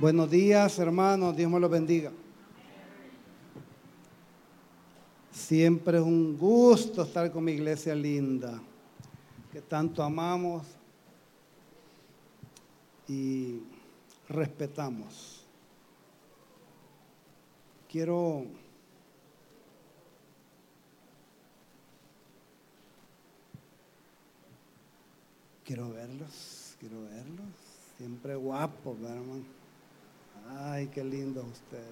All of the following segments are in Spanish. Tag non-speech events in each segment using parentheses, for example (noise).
Buenos días, hermanos. Dios me los bendiga. Siempre es un gusto estar con mi iglesia linda, que tanto amamos y respetamos. Quiero quiero verlos, quiero verlos. Siempre guapos, hermano. Ay, qué lindo usted.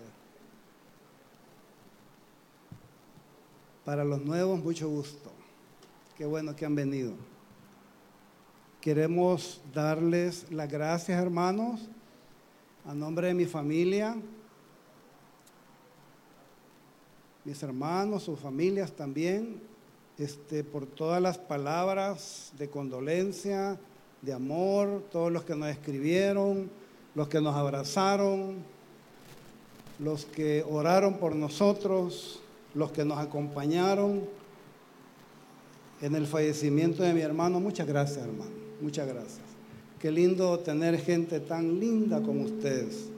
Para los nuevos, mucho gusto. Qué bueno que han venido. Queremos darles las gracias, hermanos, a nombre de mi familia, mis hermanos, sus familias también, este, por todas las palabras de condolencia, de amor, todos los que nos escribieron, los que nos abrazaron, los que oraron por nosotros, los que nos acompañaron en el fallecimiento de mi hermano. Muchas gracias, hermano. Muchas gracias. Qué lindo tener gente tan linda como ustedes.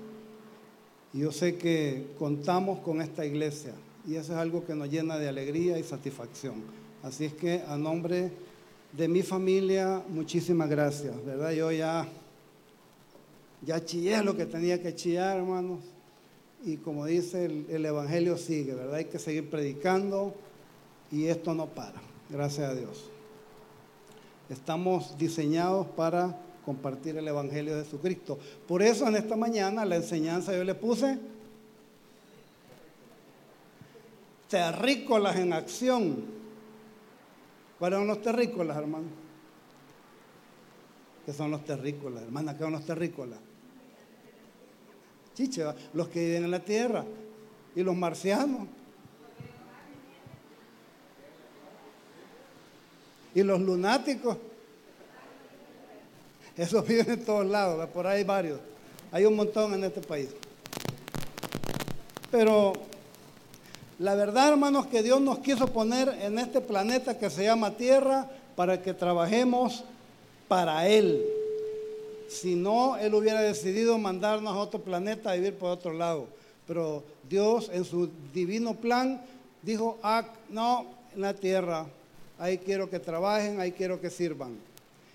Yo sé que contamos con esta iglesia y eso es algo que nos llena de alegría y satisfacción. Así es que a nombre de mi familia, muchísimas gracias, ¿verdad? Yo ya, ya chillé lo que tenía que chillar, hermanos. Y como dice el, el Evangelio sigue, ¿verdad? Hay que seguir predicando y esto no para, gracias a Dios. Estamos diseñados para compartir el Evangelio de Jesucristo. Por eso en esta mañana la enseñanza yo le puse terrícolas en acción. ¿Cuáles son los terrícolas, hermano? ¿Qué son los terrícolas, hermana? ¿Qué son los terrícolas? Los que viven en la tierra y los marcianos. Y los lunáticos. Esos (laughs) viven en todos lados, por ahí hay varios. Hay un montón en este país. Pero la verdad, hermanos, que Dios nos quiso poner en este planeta que se llama Tierra para que trabajemos para Él. Si no, Él hubiera decidido mandarnos a otro planeta a vivir por otro lado. Pero Dios en su divino plan dijo, ah, no, en la tierra, ahí quiero que trabajen, ahí quiero que sirvan.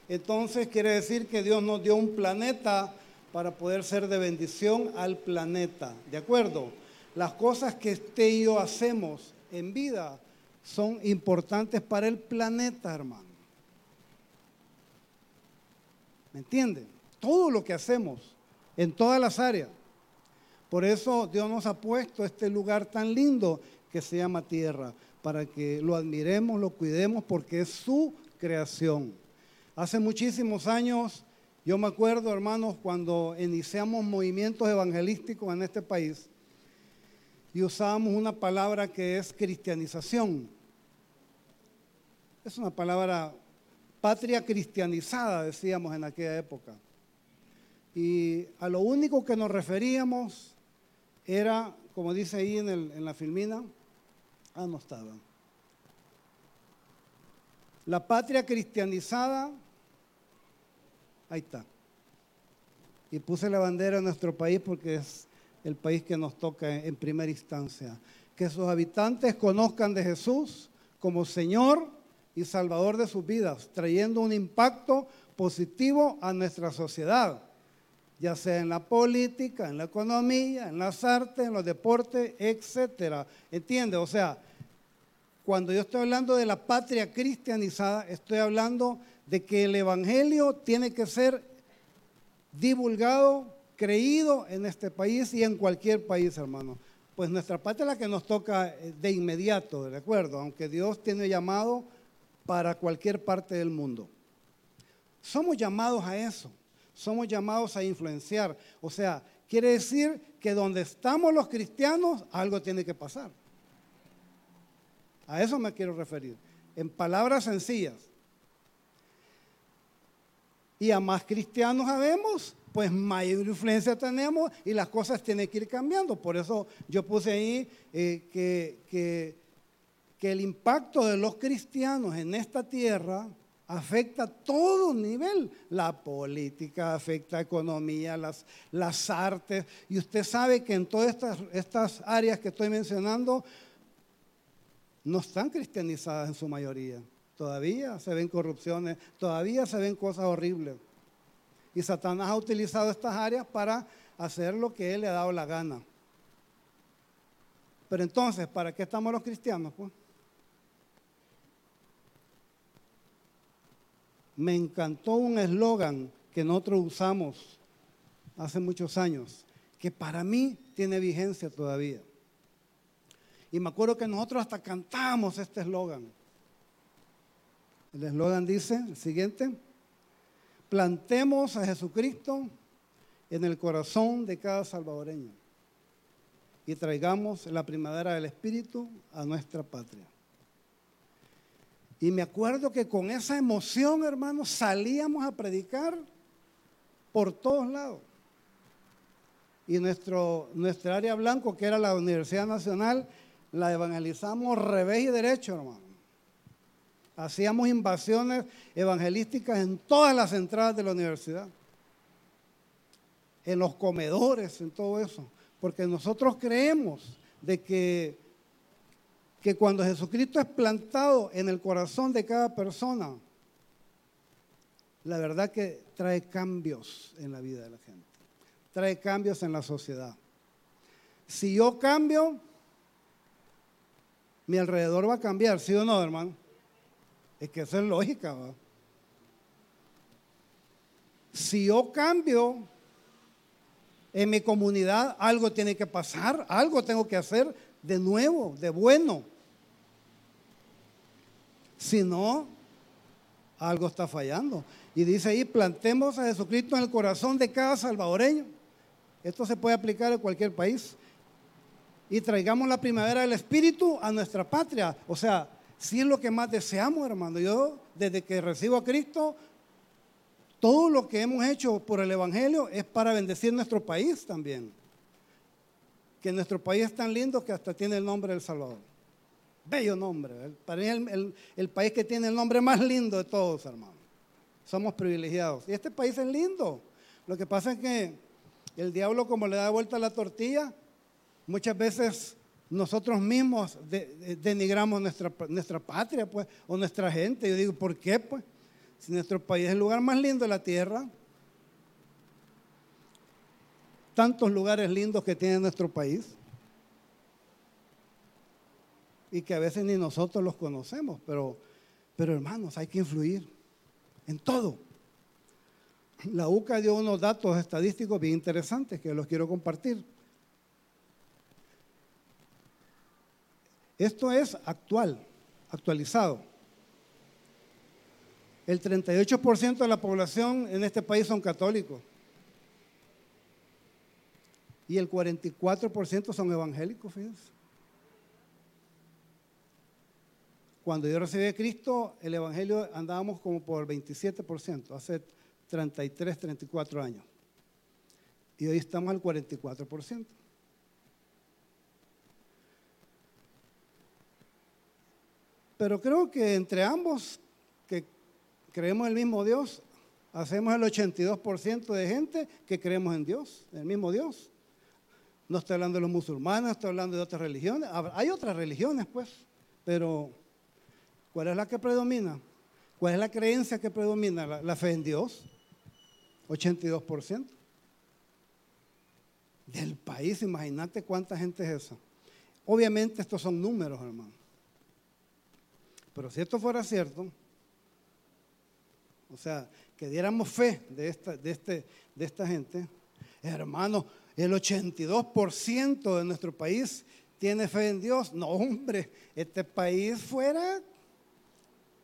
Entonces quiere decir que Dios nos dio un planeta para poder ser de bendición al planeta. ¿De acuerdo? Las cosas que usted y yo hacemos en vida son importantes para el planeta, hermano. ¿Me entienden? Todo lo que hacemos en todas las áreas. Por eso Dios nos ha puesto este lugar tan lindo que se llama tierra, para que lo admiremos, lo cuidemos, porque es su creación. Hace muchísimos años, yo me acuerdo, hermanos, cuando iniciamos movimientos evangelísticos en este país, y usábamos una palabra que es cristianización. Es una palabra patria cristianizada, decíamos en aquella época. Y a lo único que nos referíamos era, como dice ahí en, la filmina, ah, no estaba. La patria cristianizada, ahí está. Y puse la bandera de nuestro país porque es el país que nos toca en primera instancia. Que sus habitantes conozcan de Jesús como Señor y Salvador de sus vidas, trayendo un impacto positivo a nuestra sociedad, ya sea en la política, en la economía, en las artes, en los deportes, etcétera. ¿Entiende? O sea, cuando yo estoy hablando de la patria cristianizada, estoy hablando de que el evangelio tiene que ser divulgado creído en este país y en cualquier país, hermano. Pues nuestra parte es la que nos toca eh, de inmediato, ¿de acuerdo? Aunque Dios tiene llamado para cualquier parte del mundo. Somos llamados a eso, somos llamados a influenciar. O sea, quiere decir que donde estamos los cristianos, algo tiene que pasar. A eso me quiero referir, en palabras sencillas. Y a más cristianos sabemos, pues mayor influencia tenemos y las cosas tienen que ir cambiando. Por eso yo puse ahí eh, que, que, el impacto de los cristianos en esta tierra afecta todo nivel. La política afecta economía, las, las artes. Y usted sabe que en todas estas, estas áreas que estoy mencionando no están cristianizadas en su mayoría. Todavía se ven corrupciones, todavía se ven cosas horribles. Y Satanás ha utilizado estas áreas para hacer lo que él le ha dado la gana. Pero entonces, ¿para qué estamos los cristianos? Pues? Me encantó un eslogan que nosotros usamos hace muchos años, que para mí tiene vigencia todavía. Y me acuerdo que nosotros hasta cantamos este eslogan. El eslogan dice, el siguiente, plantemos a Jesucristo en el corazón de cada salvadoreño y traigamos la primavera del Espíritu a nuestra patria. Y me acuerdo que con esa emoción, hermanos, salíamos a predicar por todos lados. Y nuestro, nuestra área blanco, que era la Universidad Nacional, la evangelizamos revés y derecho, hermano. Hacíamos invasiones evangelísticas en todas las entradas de la universidad, en los comedores, en todo eso. Porque nosotros creemos de que, que cuando Jesucristo es plantado en el corazón de cada persona, la verdad que trae cambios en la vida de la gente, trae cambios en la sociedad. Si yo cambio, mi alrededor va a cambiar, ¿sí o no, hermano? Es que eso es lógica. ¿va? Si yo cambio en mi comunidad, algo tiene que pasar, algo tengo que hacer de nuevo, de bueno. Si no, algo está fallando. Y dice ahí, plantemos a Jesucristo en el corazón de cada salvadoreño. Esto se puede aplicar en cualquier país y traigamos la primavera del Espíritu a nuestra patria. O sea, si es lo que más deseamos, hermano. Yo, desde que recibo a Cristo, todo lo que hemos hecho por el Evangelio es para bendecir nuestro país también. Que nuestro país es tan lindo que hasta tiene el nombre del Salvador. Bello nombre. Para mí el, el país que tiene el nombre más lindo de todos, hermano. Somos privilegiados. Y este país es lindo. Lo que pasa es que el diablo, como le da vuelta la tortilla, Muchas veces nosotros mismos denigramos nuestra, nuestra patria, pues, o nuestra gente. Yo digo, ¿por qué? Pues, si nuestro país es el lugar más lindo de la tierra, tantos lugares lindos que tiene nuestro país y que a veces ni nosotros los conocemos, pero, pero hermanos, hay que influir en todo. La UCA dio unos datos estadísticos bien interesantes que los quiero compartir. Esto es actual, actualizado. El 38% de la población en este país son católicos. Y el 44% son evangélicos, fíjense. Cuando yo recibí a Cristo, el Evangelio andábamos como por 27%, hace 33, 34 años. Y hoy estamos al 44%. Pero creo que entre ambos, que creemos en el mismo Dios, hacemos el 82% de gente que creemos en Dios, en el mismo Dios. No estoy hablando de los musulmanes, estoy hablando de otras religiones. Hay otras religiones, pues, pero ¿cuál es la que predomina? ¿Cuál es la creencia que predomina? La, fe en Dios. 82%. Del país, imagínate cuánta gente es esa. Obviamente estos son números, hermano. Pero si esto fuera cierto, o sea, que diéramos fe de esta, de este, de esta gente, hermano, el 82% de nuestro país tiene fe en Dios. No, hombre, este país fuera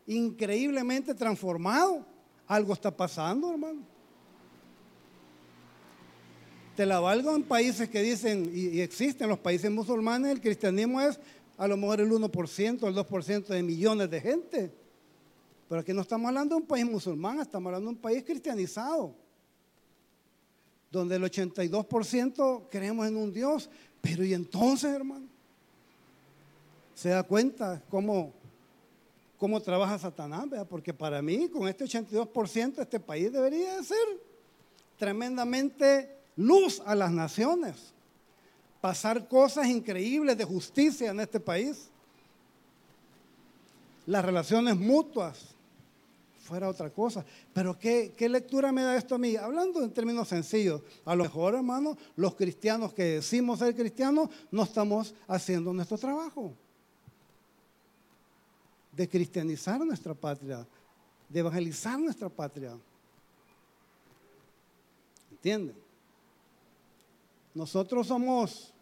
increíblemente transformado. Algo está pasando, hermano. Te la valgo en países que dicen, y, existen los países musulmanes, el cristianismo es a lo mejor el 1%, el 2% de millones de gente. Pero aquí no estamos hablando de un país musulmán, estamos hablando de un país cristianizado, donde el 82% creemos en un Dios. Pero ¿y entonces, hermano? ¿Se da cuenta cómo, cómo trabaja Satanás, porque para mí, con este 82%, este país debería de ser tremendamente luz a las naciones. Pasar cosas increíbles de justicia en este país. Las relaciones mutuas, fuera otra cosa. Pero ¿qué, ¿qué, lectura me da esto a mí? Hablando en términos sencillos, a lo mejor, hermano, los cristianos que decimos ser cristianos no estamos haciendo nuestro trabajo de cristianizar nuestra patria, de evangelizar nuestra patria. ¿Entienden? Nosotros somos,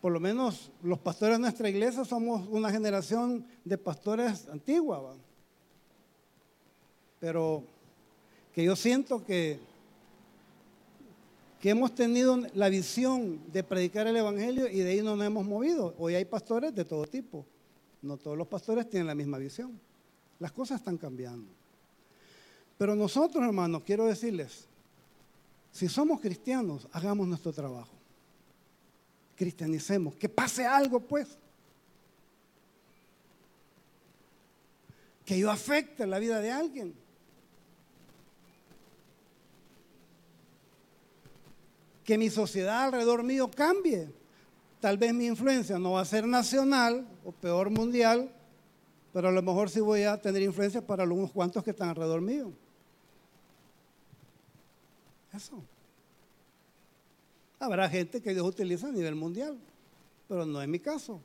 por lo menos los pastores de nuestra iglesia, somos una generación de pastores antigua. Pero que yo siento que, que hemos tenido la visión de predicar el Evangelio y de ahí no nos hemos movido. Hoy hay pastores de todo tipo. No todos los pastores tienen la misma visión. Las cosas están cambiando. Pero nosotros, hermanos, quiero decirles, si somos cristianos, hagamos nuestro trabajo. Cristianicemos, que pase algo, pues. Que yo afecte la vida de alguien. Que mi sociedad alrededor mío cambie. Tal vez mi influencia no va a ser nacional o peor mundial, pero a lo mejor sí voy a tener influencia para algunos cuantos que están alrededor mío. Eso. Habrá gente que Dios utiliza a nivel mundial, pero no es mi caso.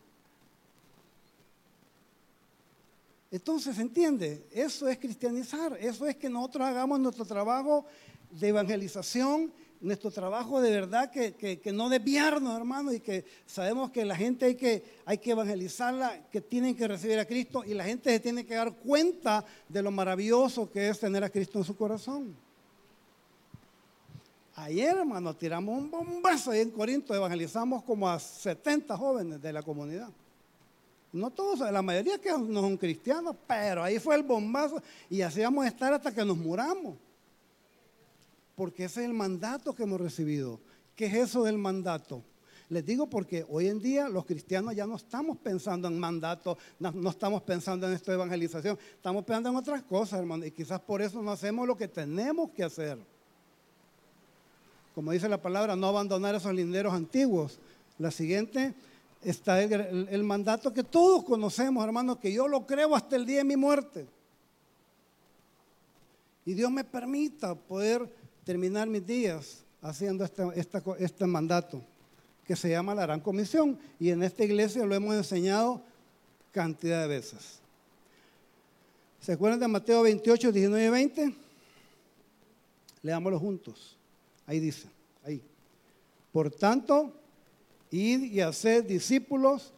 Entonces, ¿entiende? Eso es cristianizar, eso es que nosotros hagamos nuestro trabajo de evangelización nuestro trabajo de verdad, que, no desviarnos, hermano, y que sabemos que la gente hay que, hay que evangelizarla, que tienen que recibir a Cristo y la gente se tiene que dar cuenta de lo maravilloso que es tener a Cristo en su corazón. Ayer, hermano, tiramos un bombazo ahí en Corinto, evangelizamos como a 70 jóvenes de la comunidad. No todos, la mayoría que no son cristianos, pero ahí fue el bombazo y así vamos a estar hasta que nos muramos porque ese es el mandato que hemos recibido. ¿Qué es eso del mandato? Les digo porque hoy en día los cristianos ya no estamos pensando en mandato, no, estamos pensando en esto de evangelización, estamos pensando en otras cosas, hermano, y quizás por eso no hacemos lo que tenemos que hacer. Como dice la palabra, no abandonar esos linderos antiguos. La siguiente está el, el mandato que todos conocemos, hermano, que yo lo creo hasta el día de mi muerte. Y Dios me permita poder terminar mis días haciendo este, este mandato que se llama la Gran Comisión y en esta iglesia lo hemos enseñado cantidad de veces. ¿Se acuerdan de Mateo 28, 19 y 20? Leámoslo juntos. Ahí dice, ahí. Por tanto, id y haced discípulos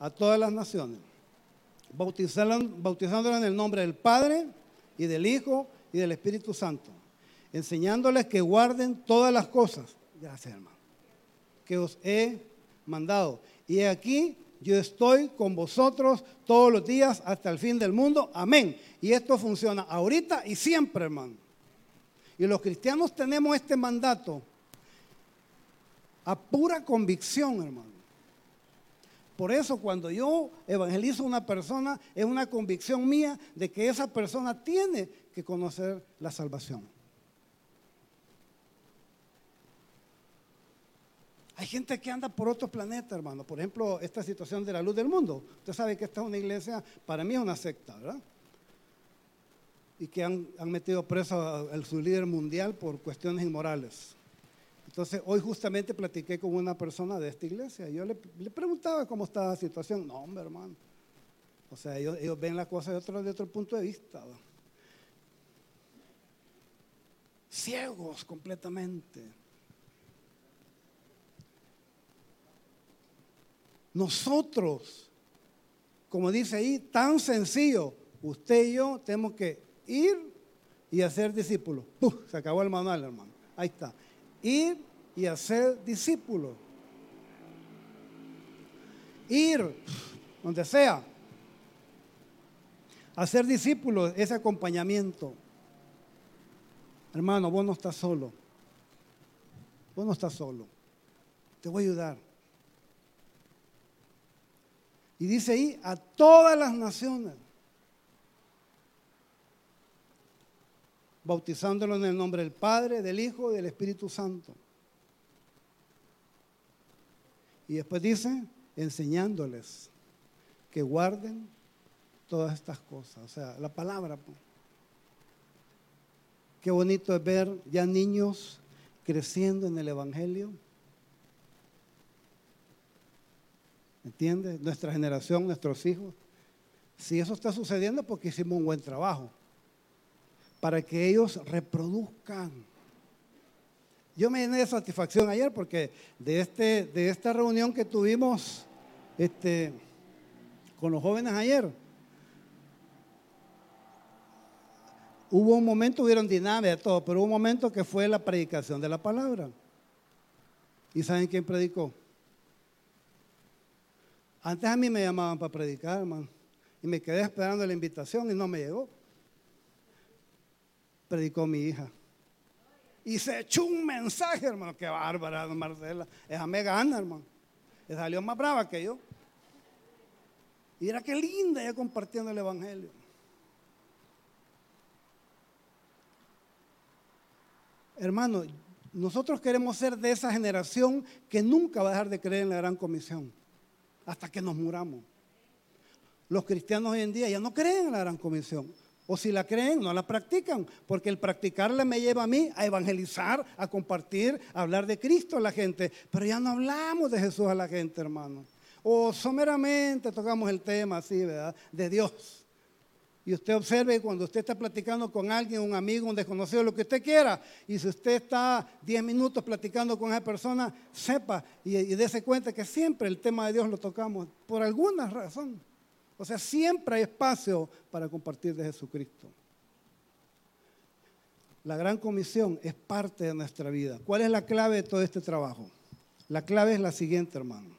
a todas las naciones, bautizándolos en el nombre del Padre y del Hijo y del Espíritu Santo enseñándoles que guarden todas las cosas, gracias hermano, que os he mandado. Y aquí yo estoy con vosotros todos los días hasta el fin del mundo. Amén. Y esto funciona ahorita y siempre, hermano. Y los cristianos tenemos este mandato a pura convicción, hermano. Por eso cuando yo evangelizo a una persona, es una convicción mía de que esa persona tiene que conocer la salvación. Hay gente que anda por otro planeta, hermano. Por ejemplo, esta situación de la luz del mundo. Usted sabe que esta es una iglesia, para mí es una secta, ¿verdad? Y que han, metido preso a, su líder mundial por cuestiones inmorales. Entonces, hoy justamente platiqué con una persona de esta iglesia. Yo le, preguntaba cómo estaba la situación. No, hombre, hermano. O sea, ellos, ven la cosa de otro punto de vista. Ciegos completamente. Nosotros, como dice ahí, tan sencillo, usted y yo tenemos que ir y hacer discípulos. Se acabó el manual, hermano. Ahí está. Ir y hacer discípulos. Ir, donde sea. Hacer discípulos, ese acompañamiento. Hermano, vos no estás solo. Vos no estás solo. Te voy a ayudar. Y dice ahí, a todas las naciones, bautizándolo en el nombre del Padre, del Hijo y del Espíritu Santo. Y después dice, enseñándoles que guarden todas estas cosas, o sea, la palabra. Pues. Qué bonito es ver ya niños creciendo en el Evangelio ¿Entiendes? Nuestra generación, nuestros hijos. Si eso está sucediendo, porque hicimos un buen trabajo. Para que ellos reproduzcan. Yo me llené de satisfacción ayer porque de, este, de esta reunión que tuvimos este, con los jóvenes ayer, hubo un momento, hubieron dinámica todo, pero hubo un momento que fue la predicación de la palabra. ¿Y saben quién predicó? Antes a mí me llamaban para predicar, hermano. Y me quedé esperando la invitación y no me llegó. Predicó mi hija. Y se echó un mensaje, hermano. Qué bárbara, Marcela. Esa me gana, hermano. Esa salió más brava que yo. Y era qué linda ella compartiendo el Evangelio. Hermano, nosotros queremos ser de esa generación que nunca va a dejar de creer en la gran comisión hasta que nos muramos. Los cristianos hoy en día ya no creen en la gran comisión. O si la creen, no la practican, porque el practicarla me lleva a mí a evangelizar, a compartir, a hablar de Cristo a la gente. Pero ya no hablamos de Jesús a la gente, hermano. O someramente tocamos el tema así, ¿verdad? De Dios. Y usted observe cuando usted está platicando con alguien, un amigo, un desconocido, lo que usted quiera, y si usted está 10 minutos platicando con esa persona, sepa y, y dése cuenta que siempre el tema de Dios lo tocamos por alguna razón. O sea, siempre hay espacio para compartir de Jesucristo. La gran comisión es parte de nuestra vida. ¿Cuál es la clave de todo este trabajo? La clave es la siguiente, hermano.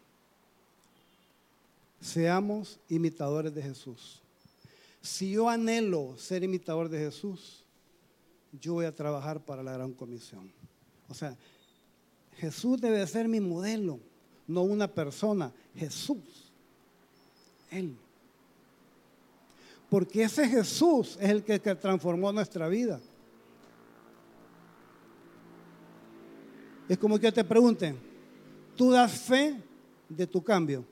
Seamos imitadores de Jesús. Si yo anhelo ser imitador de Jesús, yo voy a trabajar para la gran comisión. O sea, Jesús debe ser mi modelo, no una persona, Jesús. Él. Porque ese Jesús es el que, transformó nuestra vida. Es como que te pregunten, ¿tú das fe de tu cambio?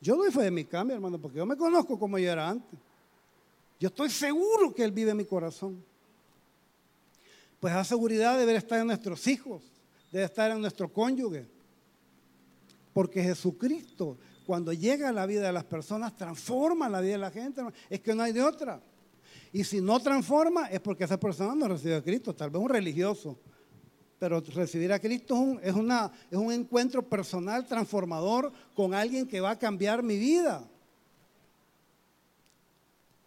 Yo doy fe de mi cambio, hermano, porque yo me conozco como yo era antes. Yo estoy seguro que Él vive en mi corazón. Pues esa seguridad debe estar en nuestros hijos, debe estar en nuestro cónyuge. Porque Jesucristo, cuando llega a la vida de las personas, transforma la vida de la gente. Es que no hay de otra. Y si no transforma, es porque esa persona no recibe a Cristo, tal vez un religioso pero recibir a Cristo es, una, es un encuentro personal transformador con alguien que va a cambiar mi vida.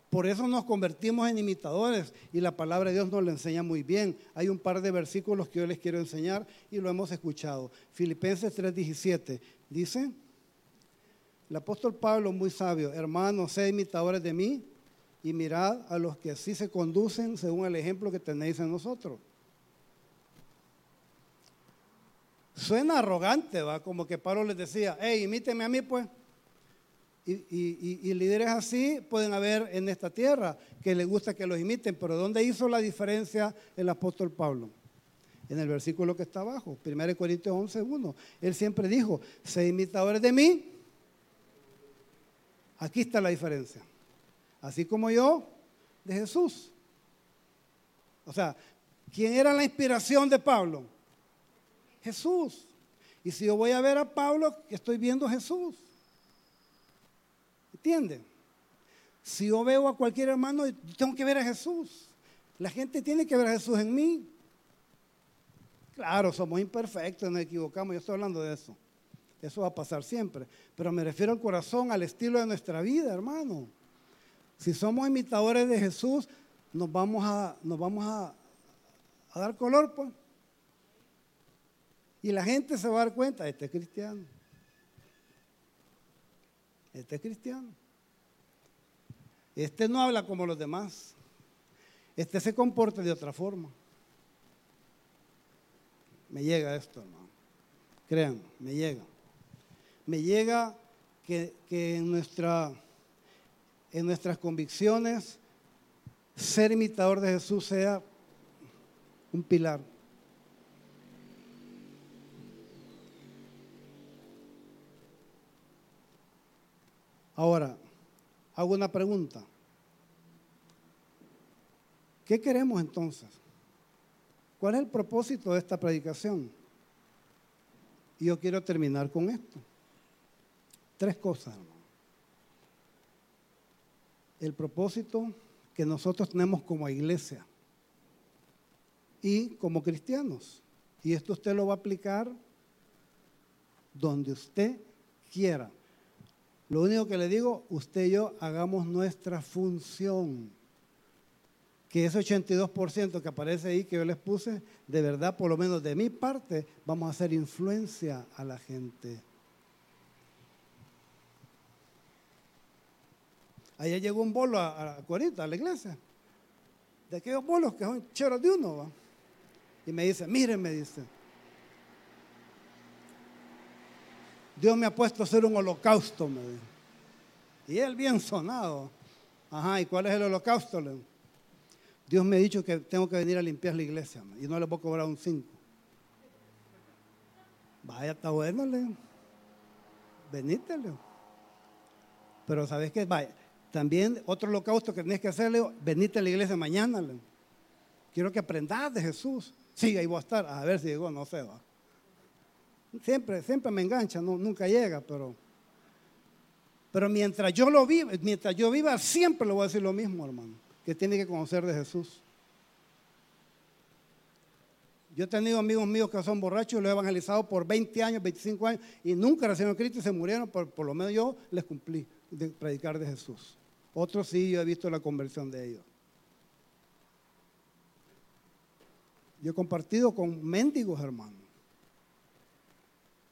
Por eso nos convertimos en imitadores y la palabra de Dios nos lo enseña muy bien. Hay un par de versículos que yo les quiero enseñar y lo hemos escuchado. Filipenses 3:17 dice, el apóstol Pablo muy sabio, hermanos, sed imitadores de mí y mirad a los que así se conducen según el ejemplo que tenéis en nosotros. Suena arrogante, va, como que Pablo les decía, hey, imíteme a mí, pues. Y, líderes así pueden haber en esta tierra que les gusta que los imiten, pero ¿dónde hizo la diferencia el apóstol Pablo? En el versículo que está abajo, 1 Corintios 11, 1. Él siempre dijo, sé imitadores de mí. Aquí está la diferencia. Así como yo, de Jesús. O sea, ¿quién era la inspiración de Pablo? Jesús. Y si yo voy a ver a Pablo, estoy viendo a Jesús. ¿Entienden? Si yo veo a cualquier hermano, tengo que ver a Jesús. La gente tiene que ver a Jesús en mí. Claro, somos imperfectos, nos equivocamos, yo estoy hablando de eso. Eso va a pasar siempre. Pero me refiero al corazón, al estilo de nuestra vida, hermano. Si somos imitadores de Jesús, nos vamos a, nos vamos a, a dar color, pues. Y la gente se va a dar cuenta, este es cristiano. Este es cristiano. Este no habla como los demás. Este se comporta de otra forma. Me llega esto, hermano. Crean, me llega. Me llega que, en, nuestra, en nuestras convicciones ser imitador de Jesús sea un pilar. Ahora, hago una pregunta. ¿Qué queremos entonces? ¿Cuál es el propósito de esta predicación? Y yo quiero terminar con esto. Tres cosas, El propósito que nosotros tenemos como iglesia y como cristianos. Y esto usted lo va a aplicar donde usted quiera. Lo único que le digo, usted y yo hagamos nuestra función. Que ese 82% que aparece ahí que yo les puse, de verdad, por lo menos de mi parte, vamos a hacer influencia a la gente. Ayer llegó un bolo a, a Corita, a la iglesia. De aquellos bolos que son cheros de uno. Y me dice, miren, me dice. Dios me ha puesto a hacer un holocausto, me dijo. Y él bien sonado. Ajá, ¿y cuál es el holocausto? Dios me ha dicho que tengo que venir a limpiar la iglesia y no le puedo cobrar un 5. Vaya, está bueno, Leo. Venite, Leo. Pero ¿sabes qué? Vaya, también otro holocausto que tenés que hacer, Leo, venite a la iglesia mañana, Leo. Quiero que aprendas de Jesús. Sí, ahí voy a estar. A ver si llegó, no sé, va. Siempre, siempre me engancha, nunca llega, pero, pero mientras yo lo viva, mientras yo viva, siempre le voy a decir lo mismo, hermano, que tiene que conocer de Jesús. Yo he tenido amigos míos que son borrachos, los he evangelizado por 20 años, 25 años, y nunca recibieron Cristo y se murieron, por, por lo menos yo les cumplí de predicar de Jesús. Otros sí, yo he visto la conversión de ellos. Yo he compartido con mendigos, hermano.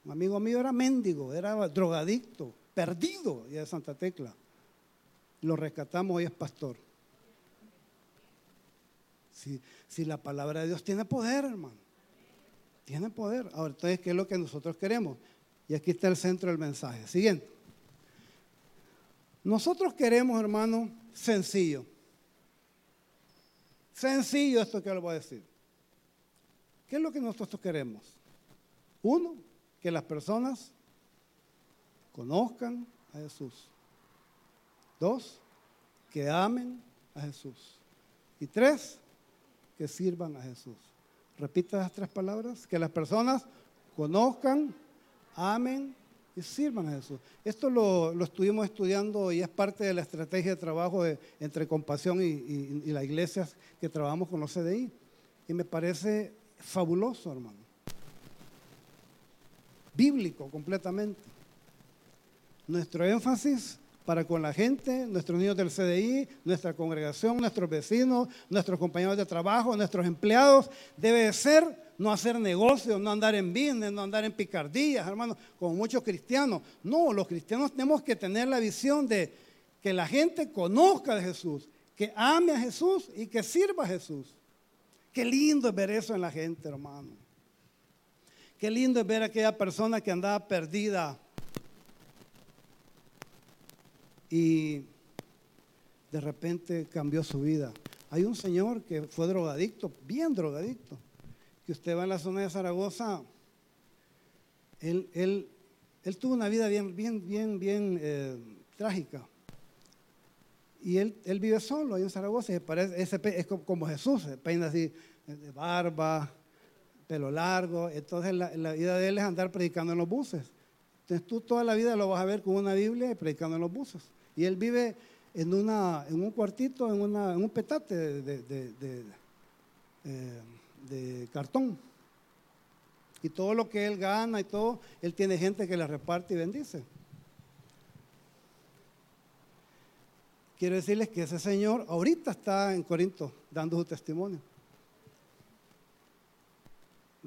Un amigo mío era mendigo, era drogadicto, perdido, y de Santa Tecla. Lo rescatamos, y es pastor. Si, la palabra de Dios tiene poder, hermano. Tiene poder. Ahora, entonces, ¿qué es lo que nosotros queremos? Y aquí está el centro del mensaje. Siguiente. Nosotros queremos, hermano, sencillo. Sencillo esto que le voy a decir. ¿Qué es lo que nosotros queremos? Uno, que las personas conozcan a Jesús. Dos, que amen a Jesús. Y tres, que sirvan a Jesús. Repita las tres palabras, que las personas conozcan, amen y sirvan a Jesús. Esto lo, estuvimos estudiando y es parte de la estrategia de trabajo entre Compasión y, y las iglesias que trabajamos con los CDI. Y me parece fabuloso, hermano bíblico completamente. Nuestro énfasis para con la gente, nuestros niños del CDI, nuestra congregación, nuestros vecinos, nuestros compañeros de trabajo, nuestros empleados, debe ser no hacer negocios, no andar en business, no andar en picardías, hermano, como muchos cristianos. No, los cristianos tenemos que tener la visión de que la gente conozca de Jesús, que ame a Jesús y que sirva a Jesús. Qué lindo es ver eso en la gente, hermano. Qué lindo es ver a aquella persona que andaba perdida y de repente cambió su vida. Hay un señor que fue drogadicto, bien drogadicto, que usted va en la zona de Zaragoza, él, él, él tuvo una vida bien, bien, bien, bien eh, trágica. Y él, él, vive solo ahí en Zaragoza, parece, es como Jesús, peina así de barba, pelo largo. Entonces la, vida de él es andar predicando en los buses. Entonces tú toda la vida lo vas a ver con una Biblia y predicando en los buses. Y él vive en, una, en un cuartito, en, una, en un petate de, de, eh, cartón. Y todo lo que él gana y todo, él tiene gente que le reparte y bendice. Quiero decirles que ese señor ahorita está en Corinto dando su testimonio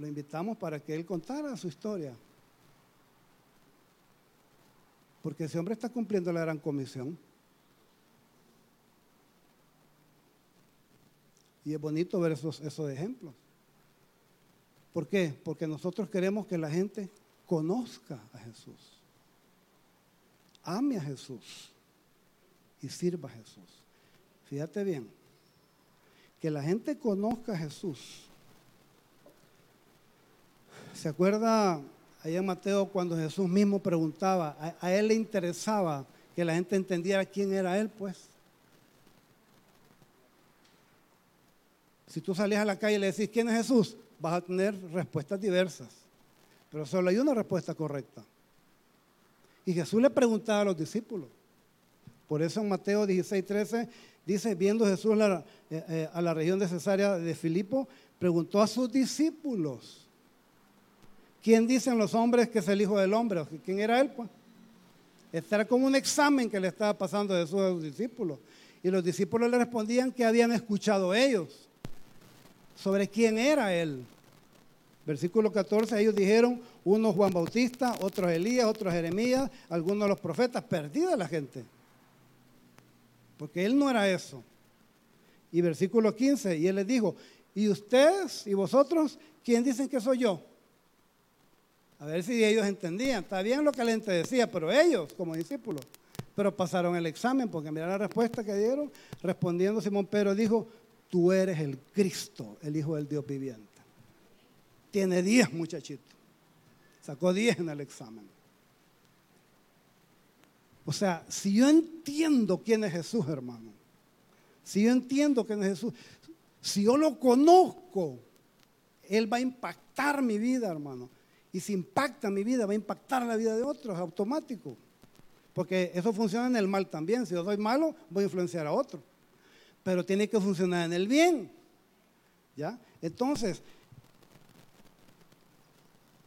lo invitamos para que él contara su historia. Porque ese hombre está cumpliendo la gran comisión. Y es bonito ver esos, esos ejemplos. ¿Por qué? Porque nosotros queremos que la gente conozca a Jesús, ame a Jesús y sirva a Jesús. Fíjate bien, que la gente conozca a Jesús. ¿Se acuerda allá en Mateo cuando Jesús mismo preguntaba, a, él le interesaba que la gente entendiera quién era él, pues? Si tú salías a la calle y le decís, ¿quién es Jesús? Vas a tener respuestas diversas. Pero solo hay una respuesta correcta. Y Jesús le preguntaba a los discípulos. Por eso en Mateo 16, 13 dice, viendo Jesús eh, eh, a la región de Cesarea de Filipo, preguntó a sus discípulos, ¿quién dicen los hombres que es el Hijo del Hombre? ¿Quién era él? Pues? Este era como un examen que le estaba pasando Jesús a sus discípulos. Y los discípulos le respondían que habían escuchado ellos sobre quién era él. Versículo 14, ellos dijeron, uno Juan Bautista, otros Elías, otros Jeremías, algunos de los profetas, perdida la gente. Porque él no era eso. Y versículo 15, y él les dijo, ¿y ustedes y vosotros quién dicen que soy yo? A ver si ellos entendían. Está bien lo que la gente decía, pero ellos como discípulos. Pero pasaron el examen, porque mira la respuesta que dieron. Respondiendo Simón Pedro dijo, tú eres el Cristo, el Hijo del Dios viviente. Tiene 10 muchachitos. Sacó 10 en el examen. O sea, si yo entiendo quién es Jesús, hermano, si yo entiendo quién es Jesús, si yo lo conozco, Él va a impactar mi vida, hermano. Y si impacta mi vida, va a impactar la vida de otros, automático. Porque eso funciona en el mal también. Si yo soy malo, voy a influenciar a otro pero tiene que funcionar en el bien. ¿Ya? Entonces,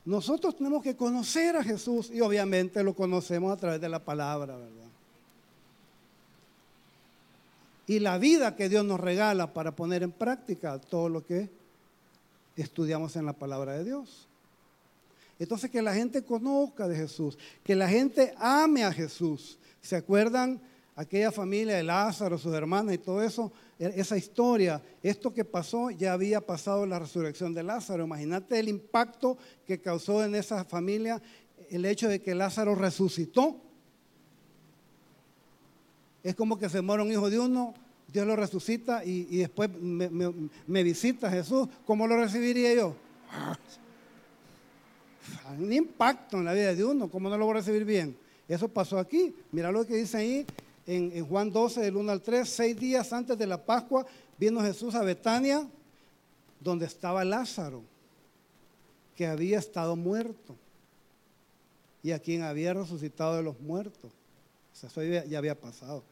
nosotros tenemos que conocer a Jesús y obviamente lo conocemos a través de la palabra, ¿verdad? Y la vida que Dios nos regala para poner en práctica todo lo que estudiamos en la palabra de Dios. Entonces, que la gente conozca de Jesús, que la gente ame a Jesús. ¿Se acuerdan? aquella familia de Lázaro, sus hermanas y todo eso, e-, esa historia, esto que pasó ya había pasado la resurrección de Lázaro. Imagínate el impacto que causó en esa familia el hecho de que Lázaro resucitó. Es como que se muere un hijo de uno, Dios lo resucita y, después me, visita Jesús. ¿Cómo lo recibiría yo? Un impacto en la vida de uno, ¿cómo no lo voy a recibir bien? Eso pasó aquí. Mira lo que dice ahí en, Juan 12, del 1 al 3, seis días antes de la Pascua, vino Jesús a Betania, donde estaba Lázaro, que había estado muerto, y a quien había resucitado de los muertos. O sea, eso ya, había pasado.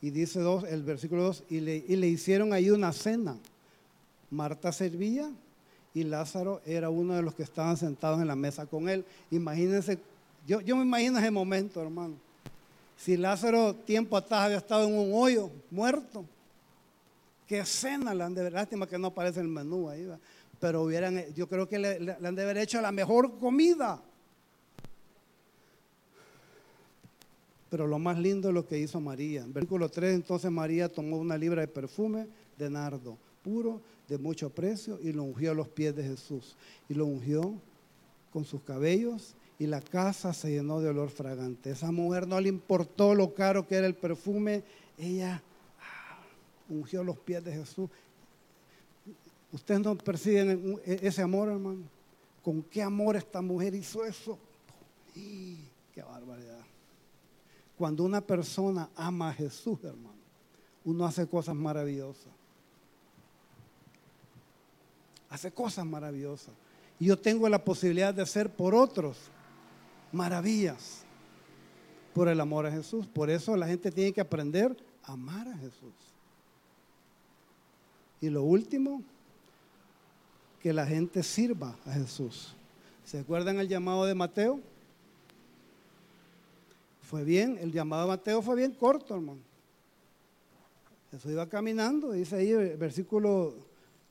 Y dice dos, el versículo 2, y le, y le hicieron ahí una cena. Marta servía y Lázaro era uno de los que estaban sentados en la mesa con él. Imagínense, yo, yo me imagino ese momento, hermano si Lázaro tiempo atrás había estado en un hoyo, muerto, qué cena le han de lástima que no aparece el menú ahí, pero hubieran, yo creo que le, han de haber hecho la mejor comida. Pero lo más lindo es lo que hizo María. En versículo 3, entonces María tomó una libra de perfume de nardo, puro, de mucho precio, y lo ungió a los pies de Jesús. Y lo ungió con sus cabellos y la casa se llenó de olor fragante. Esa mujer no le importó lo caro que era el perfume, ella ah, ungió los pies de Jesús. ¿Ustedes no perciben ese amor, hermano? ¿Con qué amor esta mujer hizo eso? ¡Qué barbaridad! Cuando una persona ama a Jesús, hermano, uno hace cosas maravillosas. Hace cosas maravillosas. Y yo tengo la posibilidad de hacer por otros maravillas por el amor a Jesús. Por eso la gente tiene que aprender a amar a Jesús. Y lo último, que la gente sirva a Jesús. ¿Se acuerdan el llamado de Mateo? Fue bien, el llamado de Mateo fue bien corto, hermano. Jesús iba caminando, dice ahí versículo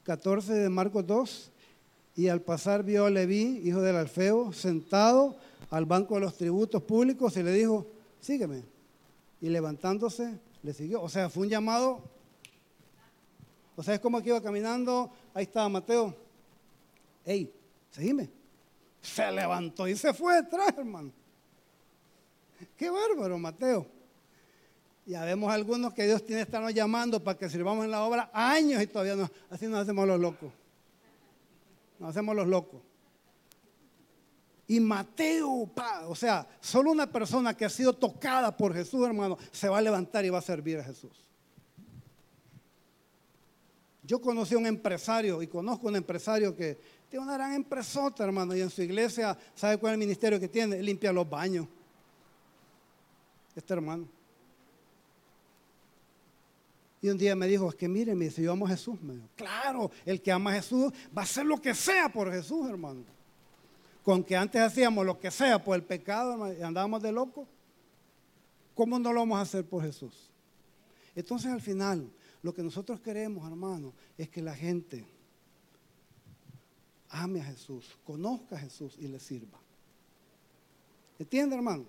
14 de Marcos 2, y al pasar vio a Leví, hijo del Alfeo, sentado al banco de los tributos públicos y le dijo, sígueme. Y levantándose, le siguió. O sea, fue un llamado. O sea, es como que iba caminando, ahí estaba Mateo. Ey, seguime. Se levantó y se fue detrás, hermano. Qué bárbaro, Mateo. Ya vemos algunos que Dios tiene que estarnos llamando para que sirvamos en la obra años y todavía no. Así nos hacemos los locos. Nos hacemos los locos. Y Mateo, o sea, solo una persona que ha sido tocada por Jesús, hermano, se va a levantar y va a servir a Jesús. Yo conocí a un empresario y conozco a un empresario que tiene una gran empresota, hermano, y en su iglesia, ¿sabe cuál es el ministerio que tiene? Limpia los baños. Este hermano. Y un día me dijo, es que mire, me dice, yo amo a Jesús. Me dijo, claro, el que ama a Jesús va a hacer lo que sea por Jesús, hermano. Con que antes hacíamos lo que sea por el pecado y andábamos de loco, ¿cómo no lo vamos a hacer por Jesús? Entonces al final, lo que nosotros queremos, hermano, es que la gente ame a Jesús, conozca a Jesús y le sirva. ¿Entiende, hermano?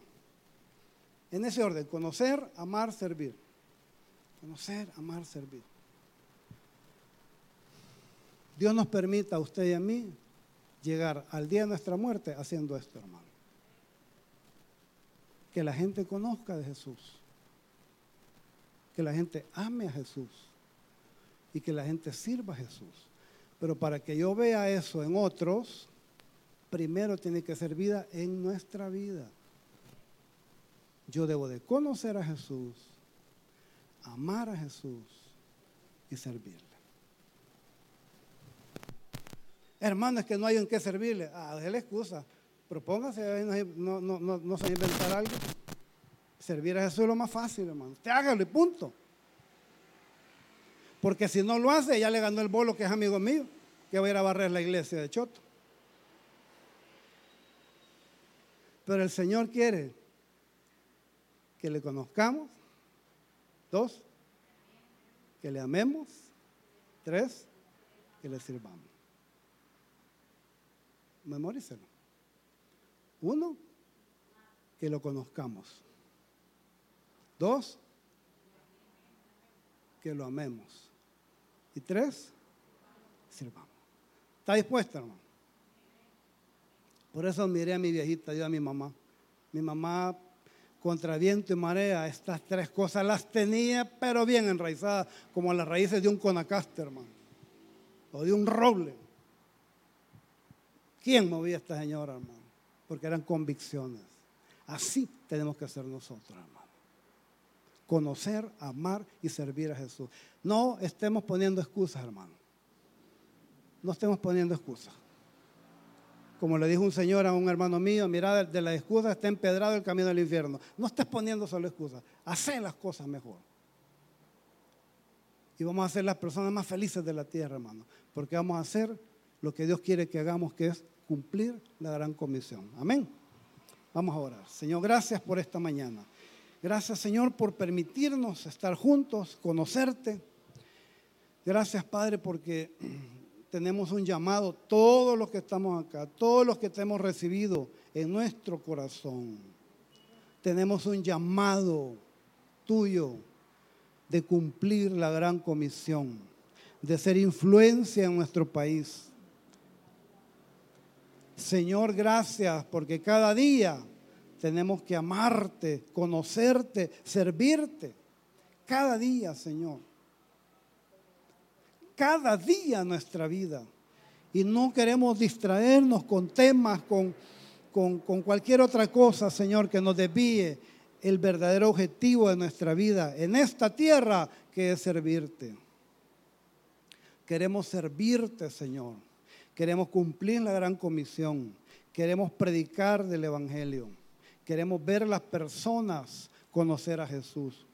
En ese orden, conocer, amar, servir. Conocer, amar, servir. Dios nos permita a usted y a mí llegar al día de nuestra muerte haciendo esto, hermano. Que la gente conozca de Jesús. Que la gente ame a Jesús. Y que la gente sirva a Jesús. Pero para que yo vea eso en otros, primero tiene que ser vida en nuestra vida. Yo debo de conocer a Jesús, amar a Jesús y servirle. Hermanos, que no hay en qué servirle. Ah, déjale excusa. Propóngase, no, no, no, no, se inventar algo. Servir a Jesús es lo más fácil, hermano. Te hágalo y punto. Porque si no lo hace, ya le ganó el bolo que es amigo mío, que va a ir a barrer la iglesia de Choto. Pero el Señor quiere que le conozcamos. Dos, que le amemos. Tres, que le sirvamos. Memorícelo. Uno, que lo conozcamos. Dos, que lo amemos. Y tres, sirvamos. ¿Está dispuesto, hermano? Por eso miré a mi viejita, yo a mi mamá. Mi mamá, contra viento y marea, estas tres cosas las tenía, pero bien enraizadas, como las raíces de un conacaste, hermano. O de un roble. ¿Quién movía a esta señora, hermano? Porque eran convicciones. Así tenemos que ser nosotros, hermano. Conocer, amar y servir a Jesús. No estemos poniendo excusas, hermano. No estemos poniendo excusas. Como le dijo un señor a un hermano mío, mira, de la excusa está empedrado el camino del infierno. No estés poniendo solo excusas. Hacé las cosas mejor. Y vamos a ser las personas más felices de la tierra, hermano. Porque vamos a hacer lo que Dios quiere que hagamos, que es cumplir la gran comisión. Amén. Vamos a orar. Señor, gracias por esta mañana. Gracias, Señor, por permitirnos estar juntos, conocerte. Gracias, Padre, porque tenemos un llamado, todos los que estamos acá, todos los que te hemos recibido en nuestro corazón. Tenemos un llamado tuyo de cumplir la gran comisión, de ser influencia en nuestro país Señor, gracias porque cada día tenemos que amarte, conocerte, servirte. Cada día, Señor. Cada día nuestra vida. Y no queremos distraernos con temas, con, con, cualquier otra cosa, Señor, que nos desvíe el verdadero objetivo de nuestra vida en esta tierra, que es servirte. Queremos servirte, Señor Queremos cumplir la gran comisión. Queremos predicar del Evangelio. Queremos ver a las personas conocer a Jesús.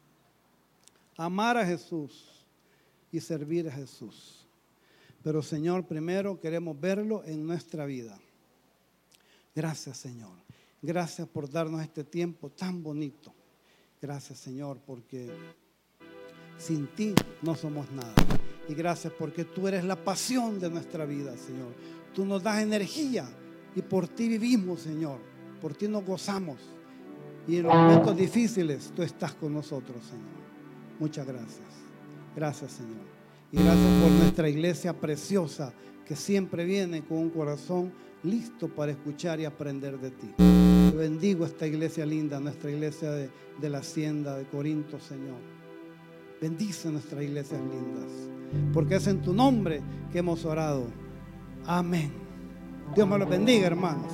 Amar a Jesús y servir a Jesús. Pero Señor, primero queremos verlo en nuestra vida. Gracias Señor. Gracias por darnos este tiempo tan bonito. Gracias Señor porque sin ti no somos nada. Y gracias porque tú eres la pasión de nuestra vida, Señor. Tú nos das energía y por ti vivimos, Señor. Por ti nos gozamos. Y en los momentos difíciles tú estás con nosotros, Señor. Muchas gracias. Gracias, Señor. Y gracias por nuestra iglesia preciosa que siempre vienen con un corazón listo para escuchar y aprender de ti. Te bendigo esta iglesia linda, nuestra iglesia de, de la hacienda de Corinto, Señor. Bendice nuestras iglesias lindas, porque es en tu nombre que hemos orado. Amén. Dios me lo bendiga, hermanos.